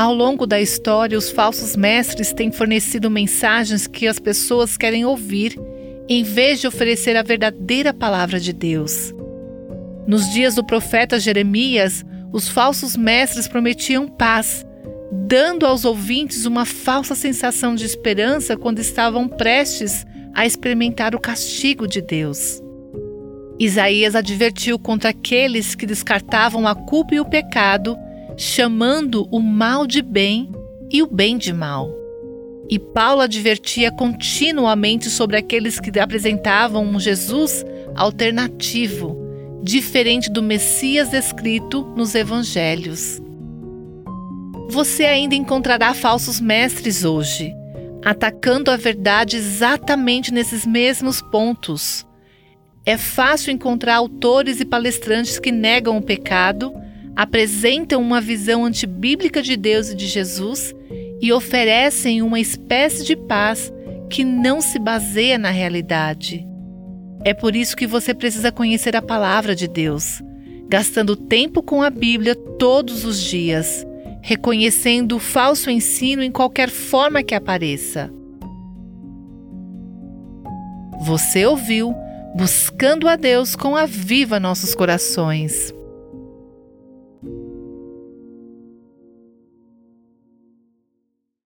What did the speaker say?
Ao longo da história, os falsos mestres têm fornecido mensagens que as pessoas querem ouvir, em vez de oferecer a verdadeira palavra de Deus. Nos dias do profeta Jeremias, os falsos mestres prometiam paz, dando aos ouvintes uma falsa sensação de esperança quando estavam prestes a experimentar o castigo de Deus. Isaías advertiu contra aqueles que descartavam a culpa e o pecado, chamando o mal de bem e o bem de mal. E Paulo advertia continuamente sobre aqueles que apresentavam um Jesus alternativo, diferente do Messias descrito nos evangelhos. Você ainda encontrará falsos mestres hoje, atacando a verdade exatamente nesses mesmos pontos. É fácil encontrar autores e palestrantes que negam o pecado, apresentam uma visão antibíblica de Deus e de Jesus e oferecem uma espécie de paz que não se baseia na realidade. É por isso que você precisa conhecer a palavra de Deus, gastando tempo com a Bíblia todos os dias, reconhecendo o falso ensino em qualquer forma que apareça. Você ouviu Buscando a Deus com a Viva Nossos Corações.